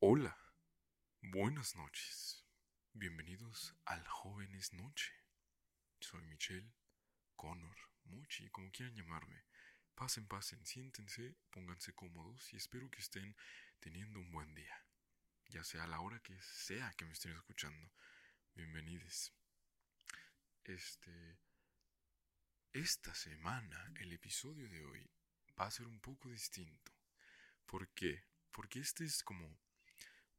Hola, buenas noches. Bienvenidos al Jóvenes Noche. Soy Michelle, Connor, Mochi, como quieran llamarme. Pasen, pasen, siéntense, pónganse cómodos y espero que estén teniendo un buen día. Ya sea la hora que sea que me estén escuchando. Bienvenidos. Este. Esta semana, el episodio de hoy va a ser un poco distinto. ¿Por qué? Porque este es como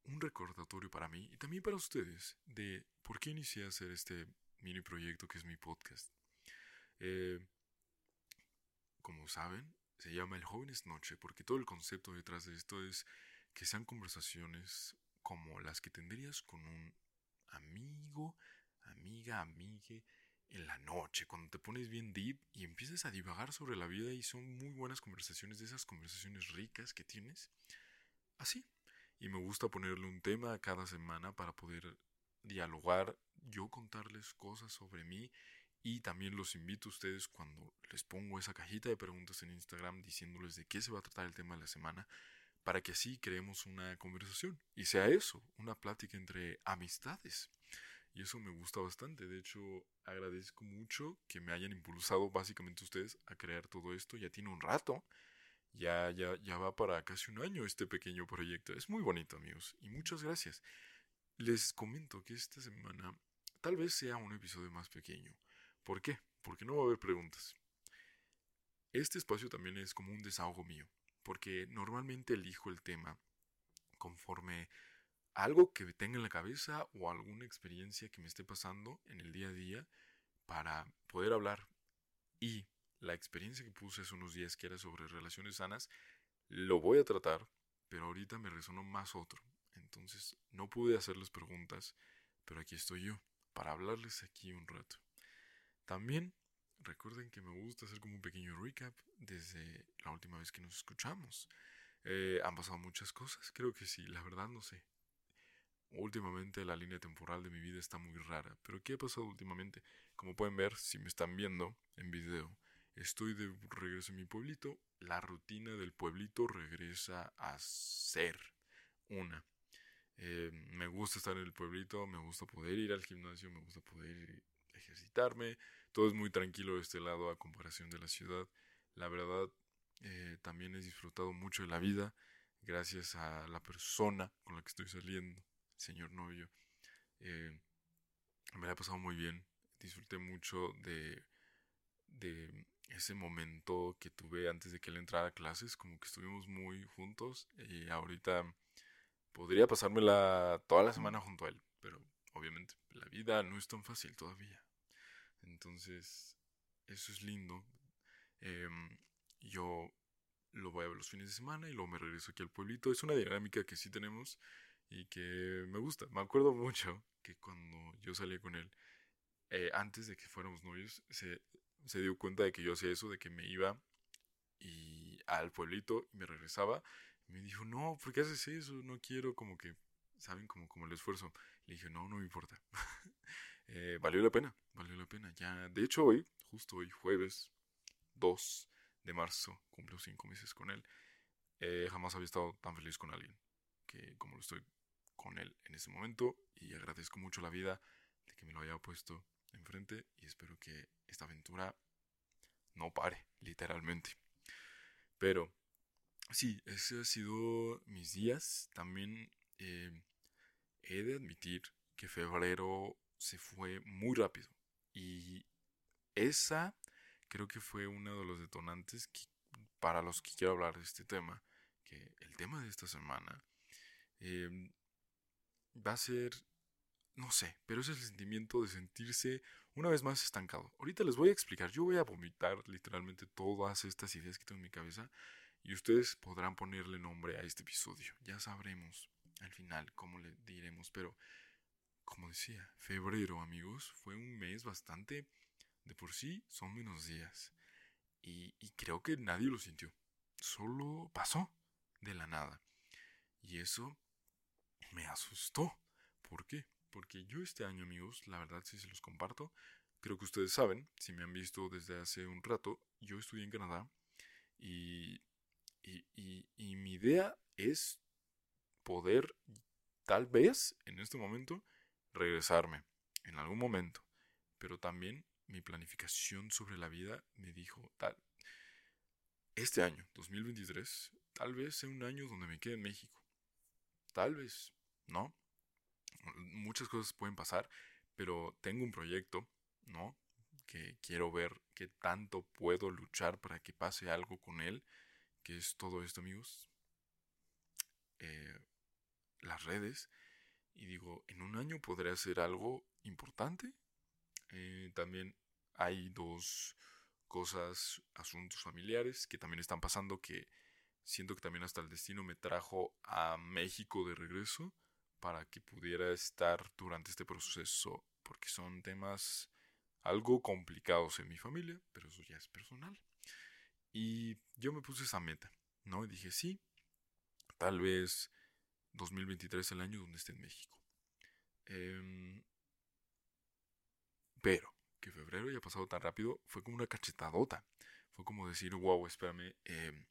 un recordatorio para mí y también para ustedes de por qué inicié a hacer este mini proyecto que es mi podcast. Eh, como saben, se llama El Jóvenes Noche porque todo el concepto detrás de esto es que sean conversaciones como las que tendrías con un amigo, amiga, amigue en la noche, cuando te pones bien deep y empiezas a divagar sobre la vida y son muy buenas conversaciones, de esas conversaciones ricas que tienes. Así. Y me gusta ponerle un tema cada semana para poder dialogar, yo contarles cosas sobre mí y también los invito a ustedes cuando les pongo esa cajita de preguntas en Instagram diciéndoles de qué se va a tratar el tema de la semana, para que así creemos una conversación y sea eso, una plática entre amistades. Y eso me gusta bastante. De hecho, agradezco mucho que me hayan impulsado básicamente ustedes a crear todo esto. Ya tiene un rato. Ya, ya, ya va para casi un año este pequeño proyecto. Es muy bonito, amigos. Y muchas gracias. Les comento que esta semana tal vez sea un episodio más pequeño. ¿Por qué? Porque no va a haber preguntas. Este espacio también es como un desahogo mío, porque normalmente elijo el tema conforme algo que tenga en la cabeza o alguna experiencia que me esté pasando en el día a día para poder hablar. Y la experiencia que puse hace unos días que era sobre relaciones sanas, lo voy a tratar, pero ahorita me resonó más otro. Entonces no pude hacerles preguntas, pero aquí estoy yo, para hablarles aquí un rato. También recuerden que me gusta hacer como un pequeño recap desde la última vez que nos escuchamos. Eh, han pasado muchas cosas, creo que sí, la verdad no sé. Últimamente la línea temporal de mi vida está muy rara, pero ¿qué ha pasado últimamente? Como pueden ver, si me están viendo en video, estoy de regreso en mi pueblito, la rutina del pueblito regresa a ser una. Eh, me gusta estar en el pueblito, me gusta poder ir al gimnasio, me gusta poder ejercitarme, todo es muy tranquilo de este lado a comparación de la ciudad. La verdad, eh, también he disfrutado mucho de la vida gracias a la persona con la que estoy saliendo señor novio. Eh, me la he pasado muy bien. Disfruté mucho de, ese momento que tuve antes de que él entrara a clases. Como que estuvimos muy juntos. Y ahorita podría pasármela toda la semana junto a él. Pero obviamente la vida no es tan fácil todavía. Entonces, eso es lindo. Em, yo lo voy a ver los fines de semana y luego me regreso aquí al pueblito. Es una dinámica que sí tenemos y que me gusta. Me acuerdo mucho que cuando yo salí con él, eh, antes de que fuéramos novios, se, se dio cuenta de que yo hacía eso, de que me iba y al pueblito y me regresaba. Me dijo, no, ¿por qué haces eso? No quiero como que, ¿saben? Como, como el esfuerzo. Le dije, no, no me importa. eh, valió la pena, valió la pena. Ya, de hecho hoy, justo hoy, jueves 2 de marzo, cumplo cinco meses con él. Eh, jamás había estado tan feliz con alguien que como lo estoy con él en ese momento y agradezco mucho la vida de que me lo haya puesto enfrente y espero que esta aventura no pare, literalmente. Pero sí, ese ha sido mis días. También eh, he de admitir que febrero se fue muy rápido y esa creo que fue uno de los detonantes para los que quiero hablar de este tema, que el tema de esta semana eh, va a ser, no sé, pero es el sentimiento de sentirse una vez más estancado. Ahorita les voy a explicar, yo voy a vomitar literalmente todas estas ideas que tengo en mi cabeza y ustedes podrán ponerle nombre a este episodio. Ya sabremos al final cómo le diremos, pero como decía, febrero amigos fue un mes bastante, de por sí son menos días y, y creo que nadie lo sintió, solo pasó de la nada. Y eso me asustó. ¿Por qué? Porque yo este año, amigos, la verdad sí se los comparto. Creo que ustedes saben, si me han visto desde hace un rato, yo estudié en Canadá y, y, y, mi idea es poder, tal vez, en este momento, regresarme en algún momento. Pero también mi planificación sobre la vida me dijo, tal, este año, 2023, tal vez sea un año donde me quede en México. Tal vez, ¿no? Muchas cosas pueden pasar, pero tengo un proyecto, ¿no? Que quiero ver qué tanto puedo luchar para que pase algo con él, que es todo esto, amigos. Eh, las redes. Y digo, en un año podré hacer algo importante. Eh, también hay dos cosas, asuntos familiares que también están pasando que siento que también hasta el destino me trajo a México de regreso para que pudiera estar durante este proceso porque son temas algo complicados en mi familia, pero eso ya es personal. Y yo me puse esa meta, ¿no? Y dije, sí, tal vez 2023 es el año donde esté en México. Em, pero que febrero haya pasado tan rápido fue como una cachetadota. Fue como decir, wow, espérame. Eh,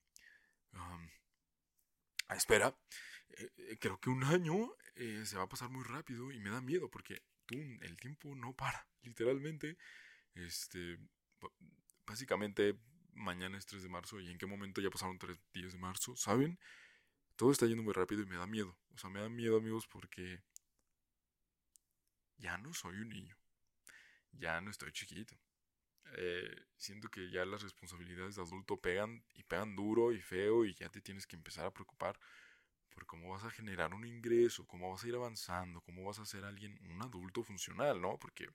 espera, eh, eh, creo que un año eh, se va a pasar muy rápido y me da miedo porque el tiempo no para, literalmente. Este, básicamente, mañana es 3 de marzo y en qué momento ya pasaron 3 días de marzo, ¿saben? Todo está yendo muy rápido y me da miedo. O sea, me da miedo, amigos, porque ya no soy un niño ya no estoy chiquito. Siento que ya las responsabilidades de adulto pegan y pegan duro y feo y ya te tienes que empezar a preocupar cómo vas a generar un ingreso, cómo vas a ir avanzando, cómo vas a ser alguien, un adulto funcional, ¿no? Porque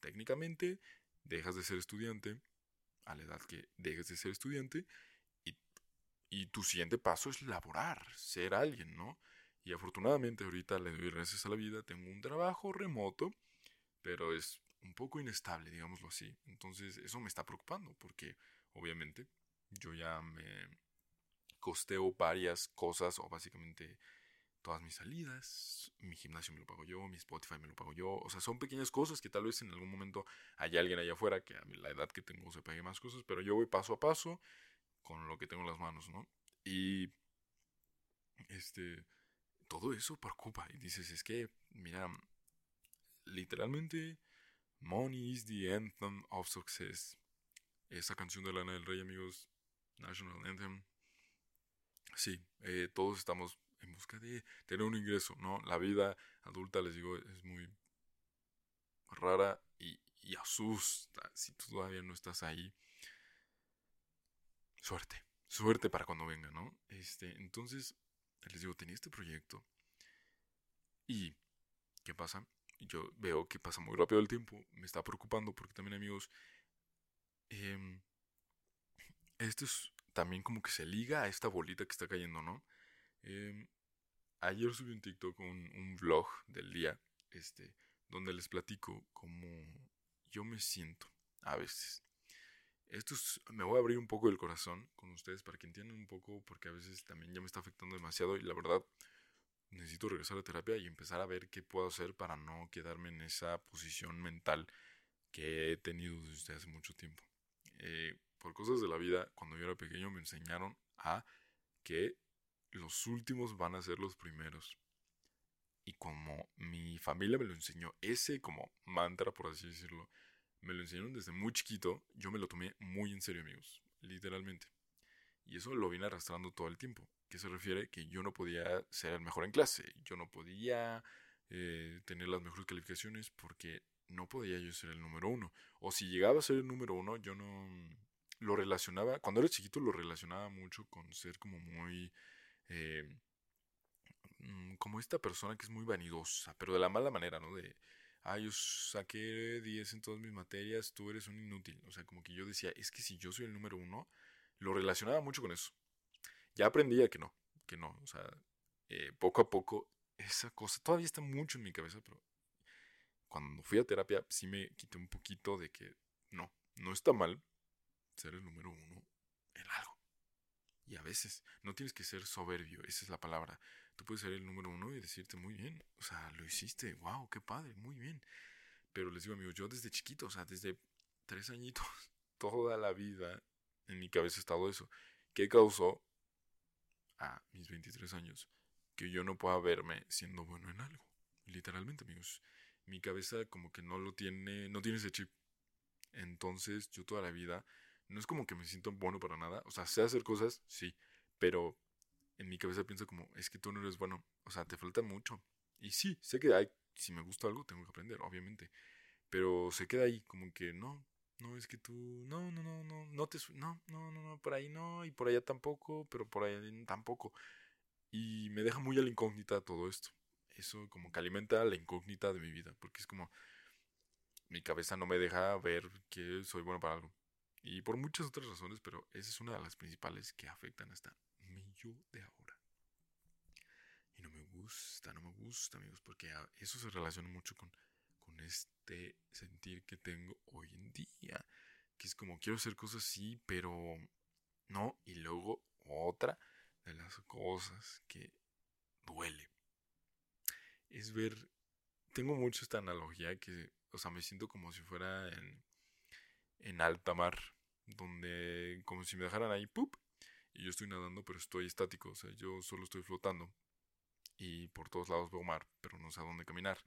técnicamente dejas de ser estudiante a la edad que dejes de ser estudiante y, y tu siguiente paso es laborar, ser alguien, ¿no? Y afortunadamente ahorita le doy gracias a la vida, tengo un trabajo remoto, pero es un poco inestable, digámoslo así. Entonces eso me está preocupando porque obviamente yo ya me costeo varias cosas o básicamente todas mis salidas, mi gimnasio me lo pago yo, mi Spotify me lo pago yo, o sea, son pequeñas cosas que tal vez en algún momento haya alguien allá afuera que a la edad que tengo se pague más cosas, pero yo voy paso a paso con lo que tengo en las manos, ¿no? Y este todo eso preocupa y dices, es que mira, literalmente Money is the anthem of success. Esa canción de Lana del Rey, amigos. National Anthem. Sí, eh, todos estamos en busca de tener un ingreso, ¿no? La vida adulta, les digo, es muy rara y, y asusta si tú todavía no estás ahí. Suerte, suerte para cuando venga, ¿no? Este, entonces, les digo, tenía este proyecto. ¿Y qué pasa? yo veo que pasa muy rápido el tiempo, me está preocupando porque también amigos, em, esto es también como que se liga a esta bolita que está cayendo, ¿no? Em, ayer subí un TikTok, un, un vlog del día, este, donde les platico cómo yo me siento a veces. Esto es, me voy a abrir un poco el corazón con ustedes para que entiendan un poco, porque a veces también ya me está afectando demasiado y la verdad necesito regresar a terapia y empezar a ver qué puedo hacer para no quedarme en esa posición mental que he tenido desde hace mucho tiempo. Eh, por cosas de la vida, cuando yo era pequeño me enseñaron a que los últimos van a ser los primeros. Y como mi familia me lo enseñó, ese como mantra, por así decirlo, me lo enseñaron desde muy chiquito, yo me lo tomé muy en serio, amigos, literalmente. Y eso lo vine arrastrando todo el tiempo que se refiere que yo no podía ser el mejor en clase, yo no podía eh, tener las mejores calificaciones porque no podía yo ser el número uno. O si llegaba a ser el número uno, yo no lo relacionaba, cuando era chiquito lo relacionaba mucho con ser como muy... Eh, mm, como esta persona que es muy vanidosa, pero de la mala manera, ¿no? De, ah, yo saqué 10 en todas mis materias, tú eres un inútil. O sea, como que yo decía, es que si yo soy el número uno, lo relacionaba mucho con eso ya aprendí que no, que no, o sea, eh, poco a poco esa cosa todavía está mucho en mi cabeza, pero cuando fui a terapia sí me quité un poquito de que no, no está mal ser el número uno en algo. Y a veces no tienes que ser soberbio, esa es la palabra. Tú puedes ser el número uno y decirte muy bien, o sea, lo hiciste, wow, qué padre, muy bien. Pero les digo, amigos, yo desde chiquito, o sea, desde tres añitos, toda la vida en mi cabeza ha estado eso. ¿Qué causó? a mis 23 años que yo no pueda verme siendo bueno en algo. Literalmente, amigos. Mi cabeza como que no lo tiene, no tiene ese chip. Entonces, yo toda la vida, no es como que me siento bueno para nada. O sea, sé hacer cosas, sí, pero en mi cabeza pienso como, es que tú no eres bueno. O sea, te falta mucho. Y sí, sé que hay, si me gusta algo, tengo que aprender, obviamente. Pero se queda ahí, como que no, no, es que tú, no, no, no, no, no te, no, no, no, no, por ahí no, y por allá tampoco, pero por ahí tampoco. Y me deja muy a la incógnita todo esto. Eso como que alimenta la incógnita de mi vida, porque es como mi cabeza no me deja ver que soy bueno para algo. Y por muchas otras razones, pero esa es una de las principales que afectan hasta mi yo de ahora. Y no me gusta, no me gusta, amigos, porque eso se relaciona mucho con, con este sentir que tengo hoy en día. Que es como quiero hacer cosas así, pero no. Y luego otra de las cosas que duele es ver. Tengo mucho esta analogía que, o sea, me siento como si fuera en, en alta mar, donde como si me dejaran ahí, ¡pup! Y yo estoy nadando, pero estoy estático, o sea, yo solo estoy flotando. Y por todos lados veo mar, pero no sé a dónde caminar.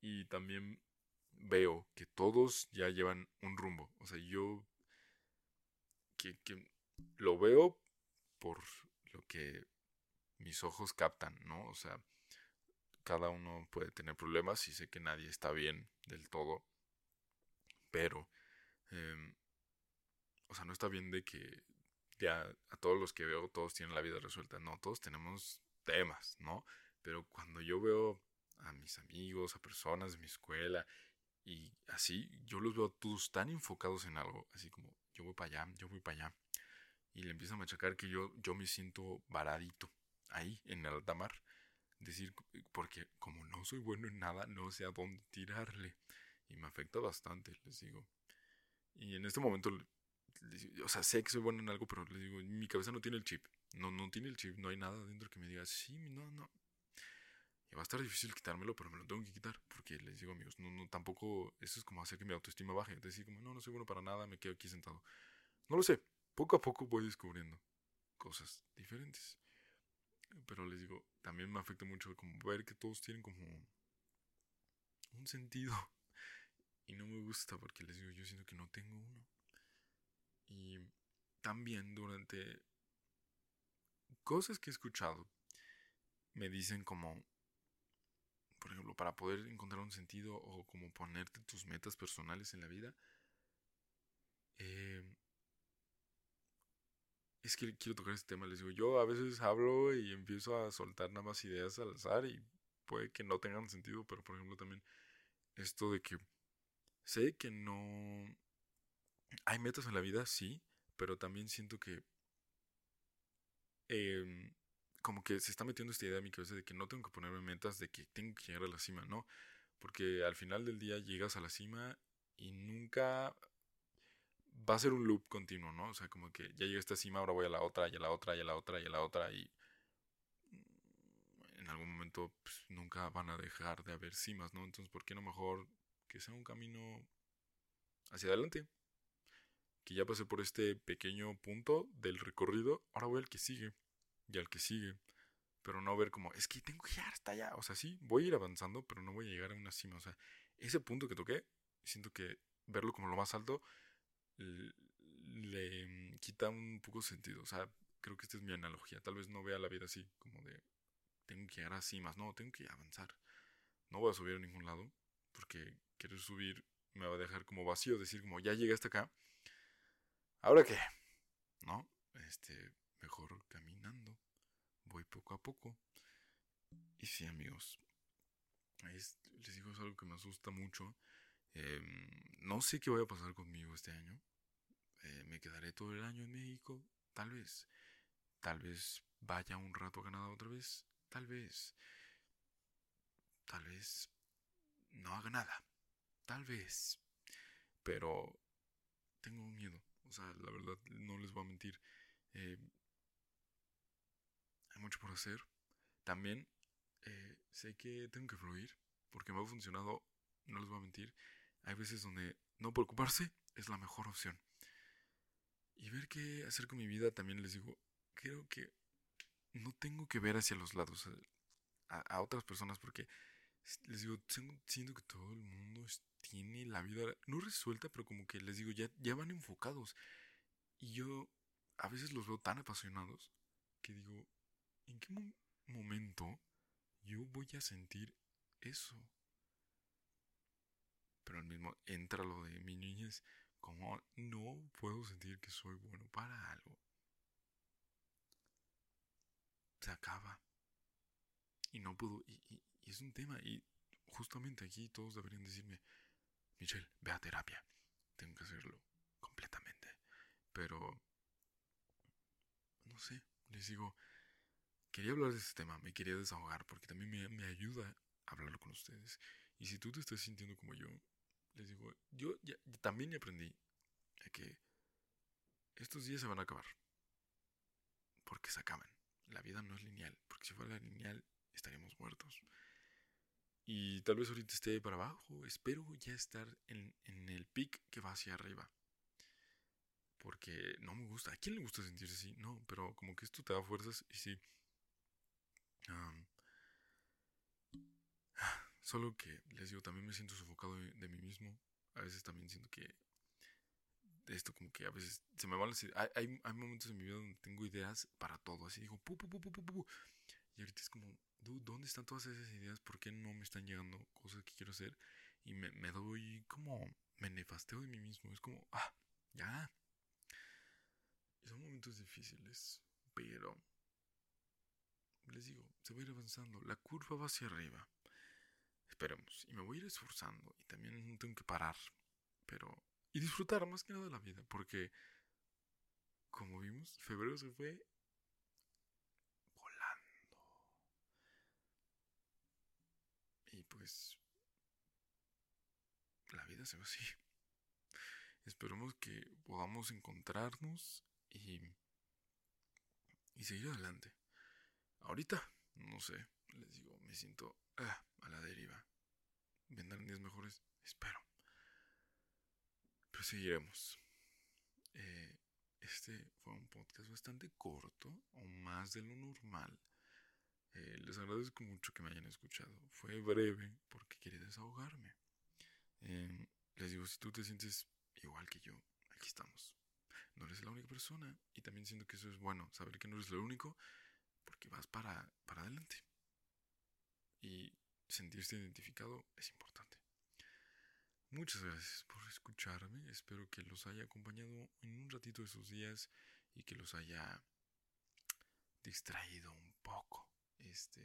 Y también veo que todos ya llevan un rumbo. O sea, yo que, lo veo por lo que mis ojos captan, ¿no? O sea, cada uno puede tener problemas y sé que nadie está bien del todo, pero, em, o sea, no está bien de que ya a todos los que veo todos tienen la vida resuelta, no, todos tenemos temas, ¿no? Pero cuando yo veo a mis amigos, a personas de mi escuela y así, yo los veo todos tan enfocados en algo, así como yo voy para allá, yo voy para allá. Y le empiezan a machacar que yo, yo me siento varadito ahí en el alta mar decir, porque como no soy bueno en nada, no sé a dónde tirarle. Y me afecta bastante, les digo. Y en este momento, o sea, sé que soy bueno en algo, pero les digo, mi cabeza no tiene el chip. No, no tiene el chip, no hay nada dentro que me diga, sí, no, no. Y va a estar difícil quitármelo, pero me lo tengo que quitar. Porque les digo, amigos, no, no, tampoco, eso es como hacer que mi autoestima baje. Decir, como, no, no soy bueno para nada, me quedo aquí sentado. No lo sé, poco a poco voy descubriendo cosas diferentes. Pero les digo, también me afecta mucho como ver que todos tienen como un sentido. Y no me gusta porque les digo, yo siento que no tengo uno. Y también durante cosas que he escuchado, me dicen como, por ejemplo, para poder encontrar un sentido o como ponerte tus metas personales en la vida, eh, es que quiero tocar este tema. Les digo, yo a veces hablo y empiezo a soltar nada más ideas al azar y puede que no tengan sentido, pero por ejemplo también esto de que sé que no... Hay metas en la vida, sí, pero también siento que... Em, como que se está metiendo esta idea en mi cabeza de que no tengo que ponerme metas, de que tengo que llegar a la cima, ¿no? Porque al final del día llegas a la cima y nunca va a ser un loop continuo, ¿no? O sea, como que ya llegué a esta cima, ahora voy a la otra, y a la otra, y a la otra, y a la otra, y en algún momento pues, nunca van a dejar de haber cimas, ¿no? Entonces, ¿por qué no mejor que sea un camino hacia adelante? Que ya pasé por este pequeño punto del recorrido, ahora voy al que sigue, y al que sigue. Pero no ver como, es que tengo que llegar hasta allá. O sea, sí, voy a ir avanzando, pero no voy a llegar a una cima. O sea, ese punto que toqué, siento que verlo como lo más alto le mm, quita un poco sentido. O sea, creo que esta es mi analogía. Tal vez no vea la vida así, como de tengo que llegar así más. No, tengo que avanzar. No voy a subir a ningún lado, porque querer subir me va a dejar como vacío, decir como ya llegué hasta acá. ¿Ahora qué? ¿No? Este, mejor caminando. Voy poco a poco. Y sí, amigos. les digo, algo que me asusta mucho. Em, no sé qué voy a pasar conmigo este año. Eh, me quedaré todo el año en México. Tal vez. Tal vez vaya un rato a Canadá otra vez. Tal vez. Tal vez no haga nada. Tal vez. Pero tengo miedo. Sea, la verdad, no les voy a mentir. Eh, hay mucho por hacer. También eh, sé que tengo que fluir. Porque me ha funcionado, no les voy a mentir, hay veces donde no preocuparse es la mejor opción. Y ver qué hacer con mi vida también les digo, creo que no tengo que ver hacia los lados a, otras personas porque les digo, siento que todo el mundo tiene la vida no resuelta, pero como que les digo, ya, ya van enfocados. Y yo a veces los veo tan apasionados que digo, ¿en qué momento yo voy a sentir eso? Pero al mismo entra lo de mi niñez, como no puedo sentir que soy bueno para algo. Se acaba. Y no puedo, y, y es un tema, y justamente aquí todos deberían decirme, Michelle, ve a terapia. Tengo que hacerlo completamente. Pero, no sé, les digo, quería hablar de este tema, me quería desahogar porque también me, me ayuda a hablarlo con ustedes. Y si tú te estás sintiendo como yo, les digo, yo ya, también aprendí que estos días se van a acabar. Porque se acaban. La vida no es lineal, porque si fuera lineal estaríamos muertos. Y tal vez ahorita esté para abajo. Espero ya estar en, en el pic que va hacia arriba. Porque no me gusta. ¿A quién le gusta sentirse así? No, pero como que esto te da fuerzas y sí. solo que les digo, también me siento sofocado de, mí mismo. A veces también siento que esto como que a veces se me van las ideas. Hay, hay, momentos en mi vida donde tengo ideas para todo. Así digo, pu, pu, pu, pu, pu, Y ahorita es como, ¿dónde están todas esas ideas? ¿Por qué no me están llegando cosas que quiero hacer? Y me, me doy como, me nefasteo de mí mismo. Es como, ah, ya. Y son momentos difíciles, pero les digo, se va a ir avanzando. La curva va hacia arriba. Esperemos. Y me voy a ir esforzando. Y también no tengo que parar. Pero. Y disfrutar más que nada de la vida. Porque. Como vimos, febrero se fue pues la vida se va así. Esperemos que podamos encontrarnos y, y seguir adelante. Ahorita, no sé, les digo, me siento ah, a la deriva. Vendrán días mejores, espero. Pero seguiremos. Eh, este fue un podcast bastante corto, o más de lo normal. Eh, les agradezco mucho que me hayan escuchado. Fue breve porque quería desahogarme. Em, les digo, si tú te sientes igual que yo, aquí estamos. No eres la única persona y también siento que eso es bueno, saber que no eres lo único porque vas para, para adelante. Y sentirse identificado es importante. Muchas gracias por escucharme. Espero que los haya acompañado en un ratito de sus días y que los haya distraído un poco este,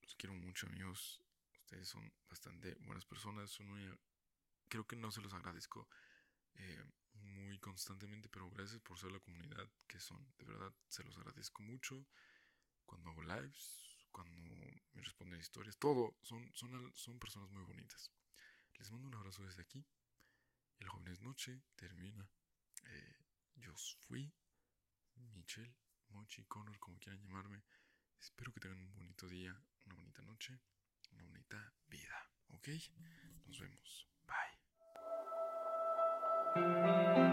los quiero mucho, amigos. Ustedes son bastante buenas personas. Son creo que no se los agradezco eh, muy constantemente, pero gracias por ser la comunidad que son. De verdad, se los agradezco mucho. Cuando hago lives, cuando me responden historias, todo. Son, son, son personas muy bonitas. Les mando un abrazo desde aquí. El joven es noche, termina. Eh, yo fui Michelle, Mochi, Connor, como quieran llamarme. Espero que tengan un bonito día, una bonita noche, una bonita vida. ¿Ok? Nos vemos. Bye.